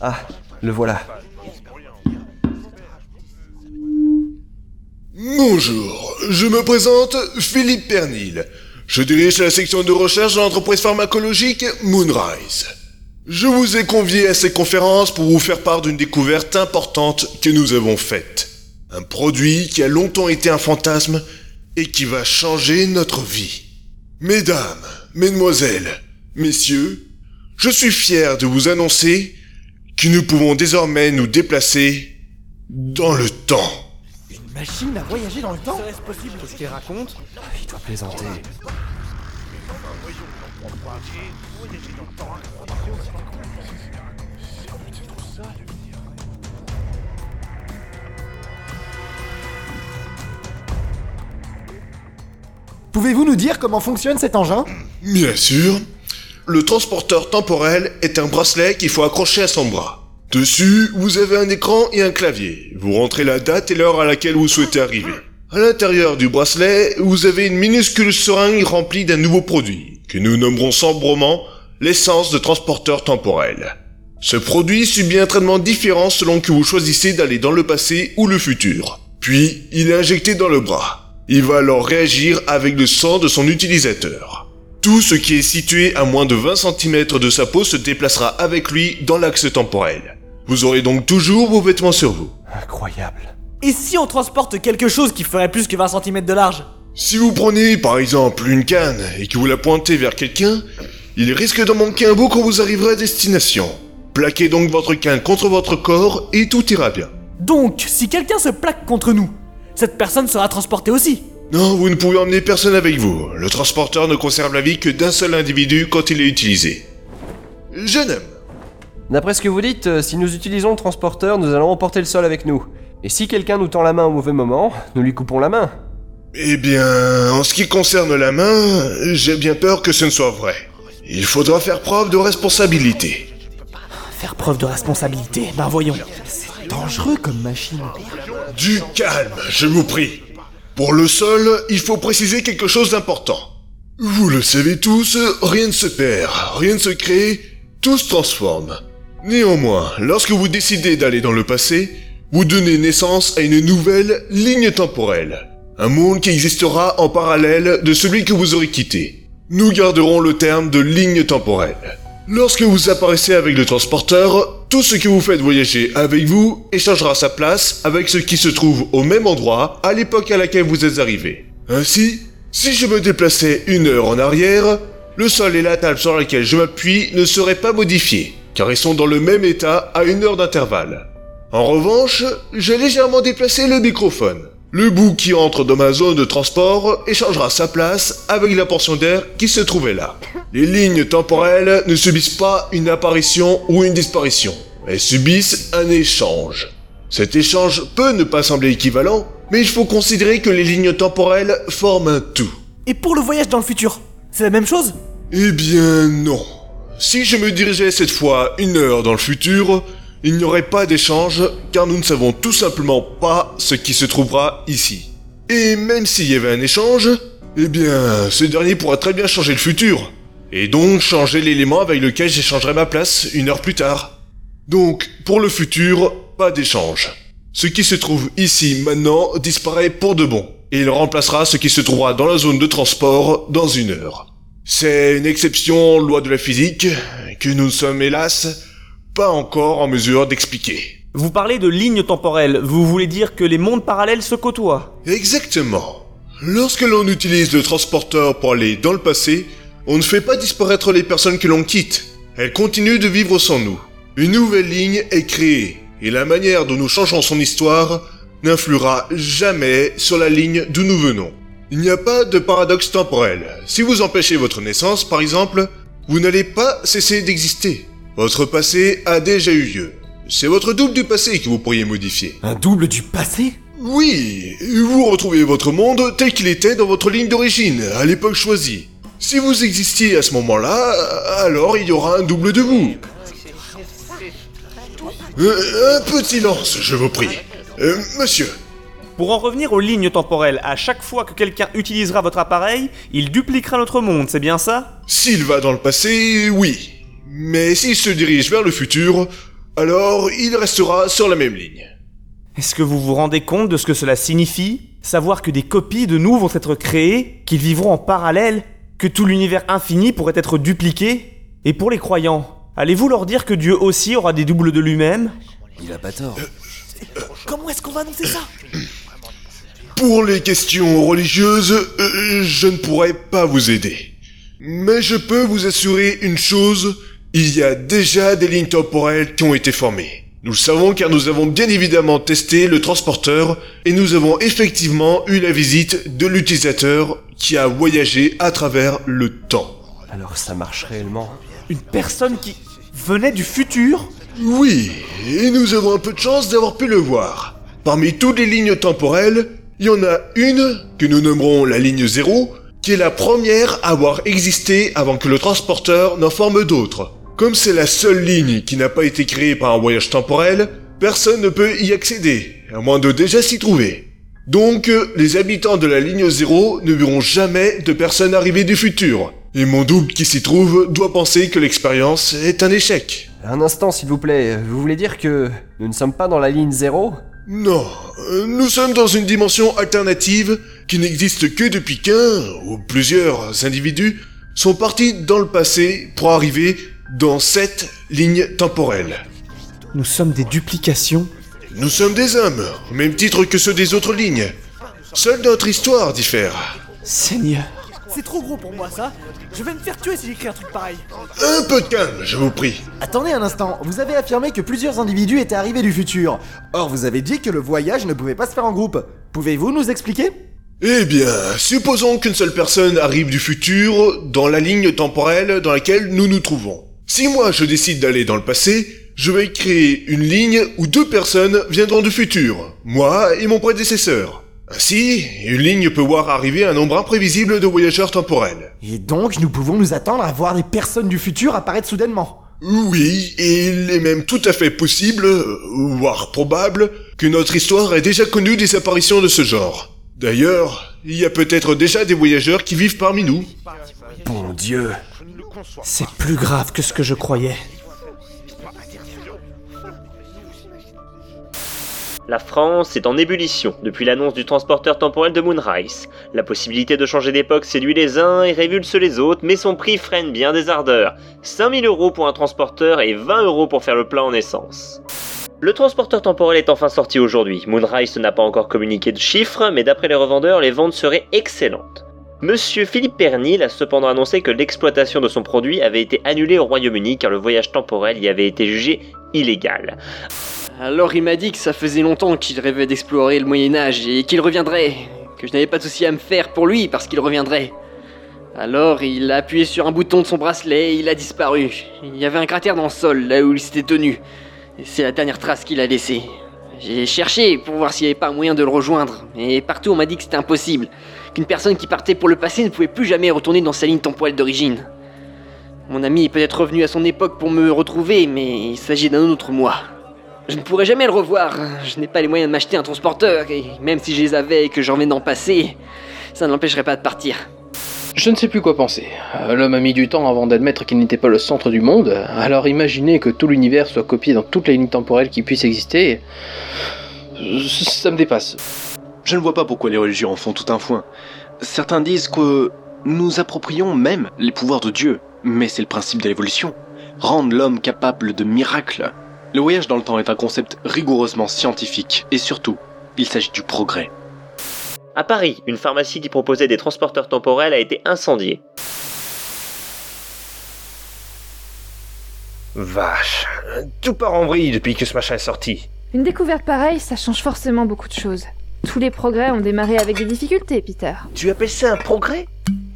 Ah, le voilà. Bonjour, je me présente Philippe Pernil. Je dirige la section de recherche de l'entreprise pharmacologique Moonrise. Je vous ai convié à cette conférence pour vous faire part d'une découverte importante que nous avons faite. Un produit qui a longtemps été un fantasme et qui va changer notre vie. Mesdames, mesdemoiselles, messieurs, je suis fier de vous annoncer que nous pouvons désormais nous déplacer dans le temps. Une machine à voyager dans le temps Serait-ce possible Qu'est-ce qu'il raconte Il doit plaisanter. Pouvez-vous nous dire comment fonctionne cet engin? Bien sûr. Le transporteur temporel est un bracelet qu'il faut accrocher à son bras. Dessus, vous avez un écran et un clavier. Vous rentrez la date et l'heure à laquelle vous souhaitez arriver. À l'intérieur du bracelet, vous avez une minuscule seringue remplie d'un nouveau produit, que nous nommerons sombrement l'essence de transporteur temporel. Ce produit subit un traitement différent selon que vous choisissez d'aller dans le passé ou le futur. Puis, il est injecté dans le bras. Il va alors réagir avec le sang de son utilisateur. Tout ce qui est situé à moins de 20 cm de sa peau se déplacera avec lui dans l'axe temporel. Vous aurez donc toujours vos vêtements sur vous. Incroyable. Et si on transporte quelque chose qui ferait plus que 20 cm de large? Si vous prenez par exemple une canne et que vous la pointez vers quelqu'un, il risque d'en manquer un bout quand vous arriverez à destination. Plaquez donc votre canne contre votre corps et tout ira bien. Donc, si quelqu'un se plaque contre nous, cette personne sera transportée aussi. Non, vous ne pouvez emmener personne avec vous. Le transporteur ne conserve la vie que d'un seul individu quand il est utilisé. Jeune homme, D'après ce que vous dites, euh, si nous utilisons le transporteur, nous allons emporter le sol avec nous. Et si quelqu'un nous tend la main au mauvais moment, nous lui coupons la main. Eh bien, en ce qui concerne la main, j'ai bien peur que ce ne soit vrai. Il faudra faire preuve de responsabilité. Faire preuve de responsabilité, ben voyons. Dangereux comme machine. Du calme, je vous prie. Pour le sol, il faut préciser quelque chose d'important. Vous le savez tous, rien ne se perd, rien ne se crée, tout se transforme. Néanmoins, lorsque vous décidez d'aller dans le passé, vous donnez naissance à une nouvelle ligne temporelle. Un monde qui existera en parallèle de celui que vous aurez quitté. Nous garderons le terme de ligne temporelle. Lorsque vous apparaissez avec le transporteur, tout ce que vous faites voyager avec vous échangera sa place avec ce qui se trouve au même endroit à l'époque à laquelle vous êtes arrivé. Ainsi, si je me déplaçais une heure en arrière, le sol et la table sur laquelle je m'appuie ne seraient pas modifiés, car ils sont dans le même état à une heure d'intervalle. En revanche, j'ai légèrement déplacé le microphone. Le bout qui entre dans ma zone de transport échangera sa place avec la portion d'air qui se trouvait là. Les lignes temporelles ne subissent pas une apparition ou une disparition. Elles subissent un échange. Cet échange peut ne pas sembler équivalent, mais il faut considérer que les lignes temporelles forment un tout. Et pour le voyage dans le futur, c'est la même chose? Eh bien non. Si je me dirigeais cette fois une heure dans le futur, il n'y aurait pas d'échange car nous ne savons tout simplement pas ce qui se trouvera ici. Et même s'il y avait un échange, eh bien ce dernier pourra très bien changer le futur. Et donc changer l'élément avec lequel j'échangerai ma place une heure plus tard. Donc pour le futur, pas d'échange. Ce qui se trouve ici maintenant disparaît pour de bon. Et il remplacera ce qui se trouvera dans la zone de transport dans une heure. C'est une exception loi de la physique que nous sommes hélas pas encore en mesure d'expliquer. Vous parlez de lignes temporelles, vous voulez dire que les mondes parallèles se côtoient Exactement. Lorsque l'on utilise le transporteur pour aller dans le passé, on ne fait pas disparaître les personnes que l'on quitte. Elles continuent de vivre sans nous. Une nouvelle ligne est créée, et la manière dont nous changeons son histoire n'influera jamais sur la ligne d'où nous venons. Il n'y a pas de paradoxe temporel. Si vous empêchez votre naissance, par exemple, vous n'allez pas cesser d'exister. Votre passé a déjà eu lieu. C'est votre double du passé que vous pourriez modifier. Un double du passé? Oui, vous retrouvez votre monde tel qu'il était dans votre ligne d'origine, à l'époque choisie. Si vous existiez à ce moment-là, alors il y aura un double de vous. Euh, un peu de silence, je vous prie. Euh, monsieur, Pour en revenir aux lignes temporelles, à chaque fois que quelqu'un utilisera votre appareil, il dupliquera notre monde, c'est bien ça? S'il va dans le passé, oui. Mais s'il se dirige vers le futur, alors il restera sur la même ligne. Est-ce que vous vous rendez compte de ce que cela signifie? Savoir que des copies de nous vont être créées, qu'ils vivront en parallèle, que tout l'univers infini pourrait être dupliqué? Et pour les croyants, allez-vous leur dire que Dieu aussi aura des doubles de lui-même? Il a pas tort. Comment est-ce qu'on va annoncer ça? Pour les questions religieuses, euh, je ne pourrai pas vous aider. Mais je peux vous assurer une chose, il y a déjà des lignes temporelles qui ont été formées. Nous le savons car nous avons bien évidemment testé le transporteur et nous avons effectivement eu la visite de l'utilisateur qui a voyagé à travers le temps. Alors ça marche réellement? Une personne qui venait du futur? Oui, et nous avons un peu de chance d'avoir pu le voir. Parmi toutes les lignes temporelles, il y en a une que nous nommerons la ligne 0, qui est la première à avoir existé avant que le transporteur n'en forme d'autres. Comme c'est la seule ligne qui n'a pas été créée par un voyage temporel, personne ne peut y accéder, à moins de déjà s'y trouver. Donc, euh, les habitants de la ligne 0 ne verront jamais de personnes arrivées du futur. Et mon double qui s'y trouve doit penser que l'expérience est un échec. Un instant, s'il vous plaît. Vous voulez dire que nous ne sommes pas dans la ligne 0 Non, euh, nous sommes dans une dimension alternative qui n'existe que depuis qu'un ou plusieurs individus sont partis dans le passé pour arriver dans cette ligne temporelle. Nous sommes des duplications Nous sommes des hommes, au même titre que ceux des autres lignes. Seule notre histoire diffère. Seigneur C'est trop gros pour moi ça. Je vais me faire tuer si j'écris un truc pareil. Un peu de calme, je vous prie. Attendez un instant, vous avez affirmé que plusieurs individus étaient arrivés du futur. Or, vous avez dit que le voyage ne pouvait pas se faire en groupe. Pouvez-vous nous expliquer? Eh bien, supposons qu'une seule personne arrive du futur dans la ligne temporelle dans laquelle nous nous trouvons. Si moi je décide d'aller dans le passé, je vais créer une ligne où deux personnes viendront du futur, moi et mon prédécesseur. Ainsi, une ligne peut voir arriver un nombre imprévisible de voyageurs temporels. Et donc, nous pouvons nous attendre à voir des personnes du futur apparaître soudainement. Oui, et il est même tout à fait possible, voire probable, que notre histoire ait déjà connu des apparitions de ce genre. D'ailleurs, il y a peut-être déjà des voyageurs qui vivent parmi nous. Bon Dieu. C'est plus grave que ce que je croyais. La France est en ébullition depuis l'annonce du transporteur temporel de Moonrise. La possibilité de changer d'époque séduit les uns et révulse les autres, mais son prix freine bien des ardeurs. 5000 euros pour un transporteur et 20 euros pour faire le plein en essence. Le transporteur temporel est enfin sorti aujourd'hui. Moonrise n'a pas encore communiqué de chiffres, mais d'après les revendeurs, les ventes seraient excellentes. Monsieur Philippe Pernil a cependant annoncé que l'exploitation de son produit avait été annulée au Royaume-Uni car le voyage temporel y avait été jugé illégal. Alors il m'a dit que ça faisait longtemps qu'il rêvait d'explorer le Moyen Âge et qu'il reviendrait, que je n'avais pas de souci à me faire pour lui parce qu'il reviendrait. Alors il a appuyé sur un bouton de son bracelet et il a disparu. Il y avait un cratère dans le sol là où il s'était tenu. C'est la dernière trace qu'il a laissée. J'ai cherché pour voir s'il n'y avait pas moyen de le rejoindre, mais partout on m'a dit que c'était impossible, qu'une personne qui partait pour le passé ne pouvait plus jamais retourner dans sa ligne temporelle d'origine. Mon ami est peut-être revenu à son époque pour me retrouver, mais il s'agit d'un autre moi. Je ne pourrai jamais le revoir. Je n'ai pas les moyens de m'acheter un transporteur, et même si je les avais et que j'en viens d'en passer, ça ne l'empêcherait pas de partir. Je ne sais plus quoi penser. Euh, L'homme a mis du temps avant d'admettre qu'il n'était pas le centre du monde, alors imaginer que tout l'univers soit copié dans toutes les lignes temporelles qui puissent exister, euh, ça me dépasse. Je ne vois pas pourquoi les religions en font tout un foin. Certains disent que nous approprions même les pouvoirs de Dieu, mais c'est le principe de l'évolution. Rendre l'homme capable de miracles. Le voyage dans le temps est un concept rigoureusement scientifique, et surtout, il s'agit du progrès. À Paris, une pharmacie qui proposait des transporteurs temporels a été incendiée. Vache, tout part en vrille depuis que ce machin est sorti. Une découverte pareille, ça change forcément beaucoup de choses. Tous les progrès ont démarré avec des difficultés, Peter. Tu appelles ça un progrès?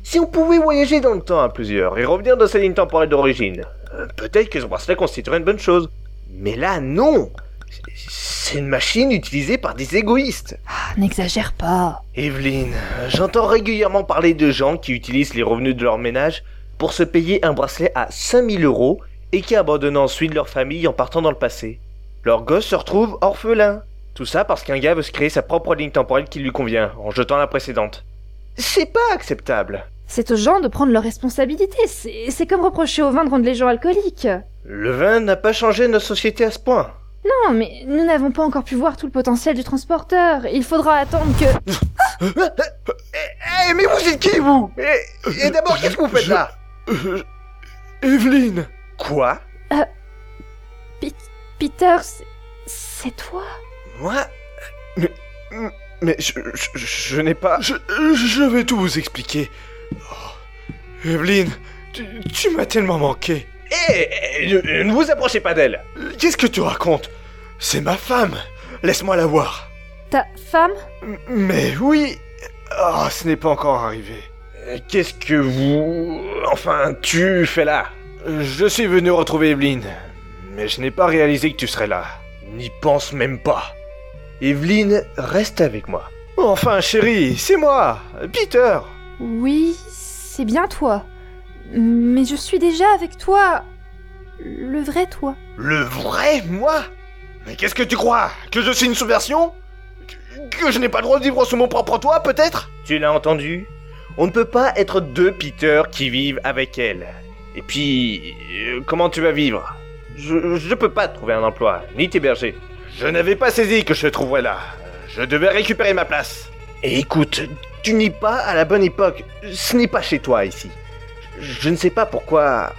Si on pouvait voyager dans le temps à plusieurs et revenir dans sa ligne temporelle d'origine, euh, peut-être que ce bracelet constituerait une bonne chose. Mais là, non C'est une machine utilisée par des égoïstes. Ah, n'exagère pas. Evelyne, j'entends régulièrement parler de gens qui utilisent les revenus de leur ménage pour se payer un bracelet à 5000 euros et qui abandonnent ensuite leur famille en partant dans le passé. Leur gosse se retrouve orphelin. Tout ça parce qu'un gars veut se créer sa propre ligne temporelle qui lui convient, en jetant la précédente. C'est pas acceptable. C'est aux gens de prendre leurs responsabilités. C'est comme reprocher au vin de rendre les gens alcooliques. Le vin n'a pas changé notre société à ce point. Non, mais nous n'avons pas encore pu voir tout le potentiel du transporteur. Il faudra attendre que... Eh, mais vous êtes qui, vous? Et, et d'abord, qu'est-ce que vous faites là? Evelyne Quoi? Peter, c'est- c'est toi? Moi Mais, mais je, je, je n'ai pas... je, je vais tout vous expliquer. Oh, Evelyne, tu, tu m'as tellement manqué. Eh, eh, ne, ne vous approchez pas d'elle Qu'est-ce que tu racontes? C'est ma femme. Laisse-moi la voir. Ta femme? M- Mais oui. Oh, ce n'est pas encore arrivé. Euh, Qu'est-ce que vous... Enfin, tu fais là? Je suis venu retrouver Evelyne, mais je n'ai pas réalisé que tu serais là. N'y pense même pas. Evelyne, reste avec moi. Enfin, chérie, c'est moi, Peter. Oui, c'est bien toi. Mais je suis déjà avec toi. Le vrai toi. Le vrai moi? Mais qu'est-ce que tu crois? Que je suis une sous-version Que je n'ai pas le droit de vivre sous mon propre toit, peut-être? Tu l'as entendu? On ne peut pas être deux Peter qui vivent avec elle. Et puis, euh, comment tu vas vivre? Je, je peux pas te trouver un emploi, ni t'héberger. Je n'avais pas saisi que je te trouverais là. Je devais récupérer ma place. Et écoute, tu n'es pas à la bonne époque. Ce n'est pas chez toi ici. Je, je ne sais pas pourquoi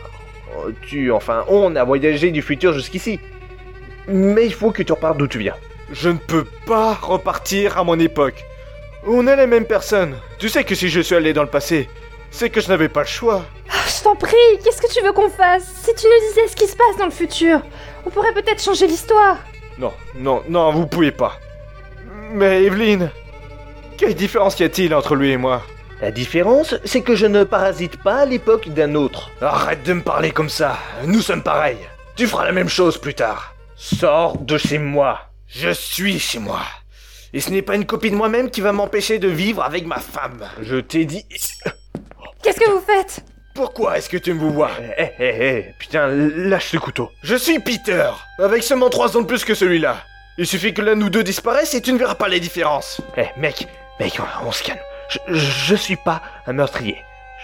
euh, tu, enfin, on a voyagé du futur jusqu'ici. Mais il faut que tu repartes d'où tu viens. Je ne peux pas repartir à mon époque. On est les mêmes personnes. Tu sais que si je suis allé dans le passé, c'est que je n'avais pas le choix. Ah, Je t'en prie, qu'est-ce que tu veux qu'on fasse? Si tu nous disais ce qui se passe dans le futur, on pourrait peut-être changer l'histoire. Non, non, non, vous pouvez pas. Mais Evelyne, quelle différence y a-t-il entre lui et moi? La différence, c'est que je ne parasite pas à l'époque d'un autre. Arrête de me parler comme ça. Nous sommes pareils. Tu feras la même chose plus tard. Sors de chez moi. Je suis chez moi. Et ce n'est pas une copie de moi-même qui va m'empêcher de vivre avec ma femme. Je t'ai dit... Qu'est-ce que vous faites? Pourquoi est-ce que tu me vois Eh, eh, eh, putain, lâche ce couteau. Je suis Peter, avec seulement trois ans de plus que celui-là. Il suffit que l'un ou deux disparaissent et tu ne verras pas les différences. Eh, mec, mec, on, on se calme. Je, je suis pas un meurtrier.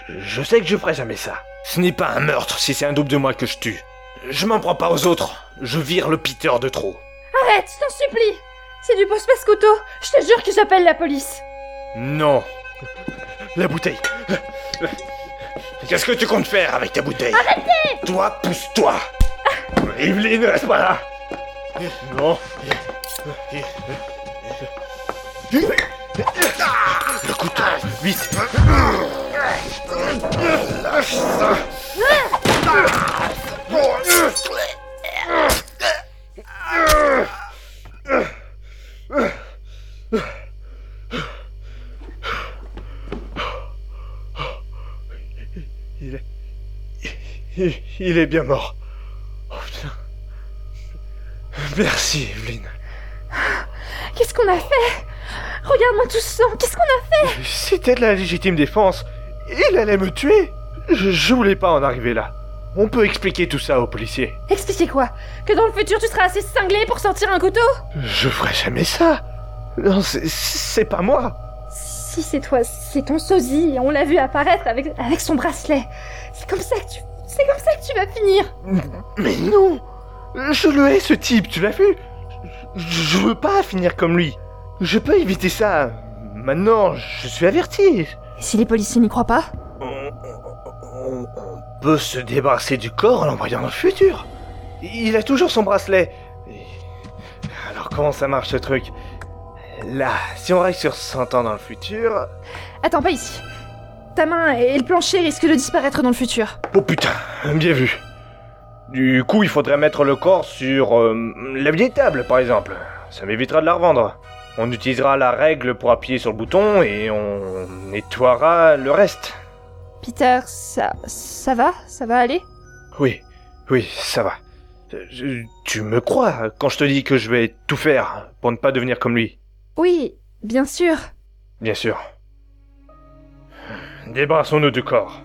Je, je sais que je ferai jamais ça. Ce n'est pas un meurtre si c'est un double de moi que je tue. Je m'en prends pas aux autres. Je vire le Peter de trop. Arrête, je t'en supplie C'est du post couteau Je te jure que j'appelle la police Non. La bouteille. Qu'est-ce que tu comptes faire avec ta bouteille Arrêtez Toi, pousse-toi. Evelyne, reste pas là. Non. Le couteau, vite. Lâche ça. Il, il est bien mort. Oh putain. Merci, Evelyne. Qu'est-ce qu'on a fait? Regarde-moi tout ce sang Qu'est-ce qu'on a fait? C'était de la légitime défense. Il allait me tuer. Je, je voulais pas en arriver là. On peut expliquer tout ça aux policiers. Expliquez quoi? Que dans le futur tu seras assez cinglé pour sortir un couteau? Je ferai jamais ça. Non, c'est- c'est pas moi. Si c'est toi, c'est ton sosie, on l'a vu apparaître avec, avec son bracelet. C'est comme ça que tu... C'est comme ça que tu vas finir Mais non Je le hais, ce type, tu l'as vu? Je, je veux pas finir comme lui. Je peux éviter ça. Maintenant, je suis averti. Et si les policiers n'y croient pas? On, on peut se débarrasser du corps en l'envoyant dans le futur. Il a toujours son bracelet. Et- Alors comment ça marche ce truc? Là, si on reste sur 100 ans dans le futur... Attends, pas ici. Ta main et le plancher risquent de disparaître dans le futur. Oh putain, bien vu. Du coup, il faudrait mettre le corps sur euh, la vieille table, par exemple. Ça m'évitera de la revendre. On utilisera la règle pour appuyer sur le bouton et on nettoiera le reste. Peter, ça... ça va? Ça va aller? Oui, oui, ça va. Je- tu me crois quand je te dis que je vais tout faire pour ne pas devenir comme lui? Oui, bien sûr. Bien sûr. Débarrassons-nous du corps.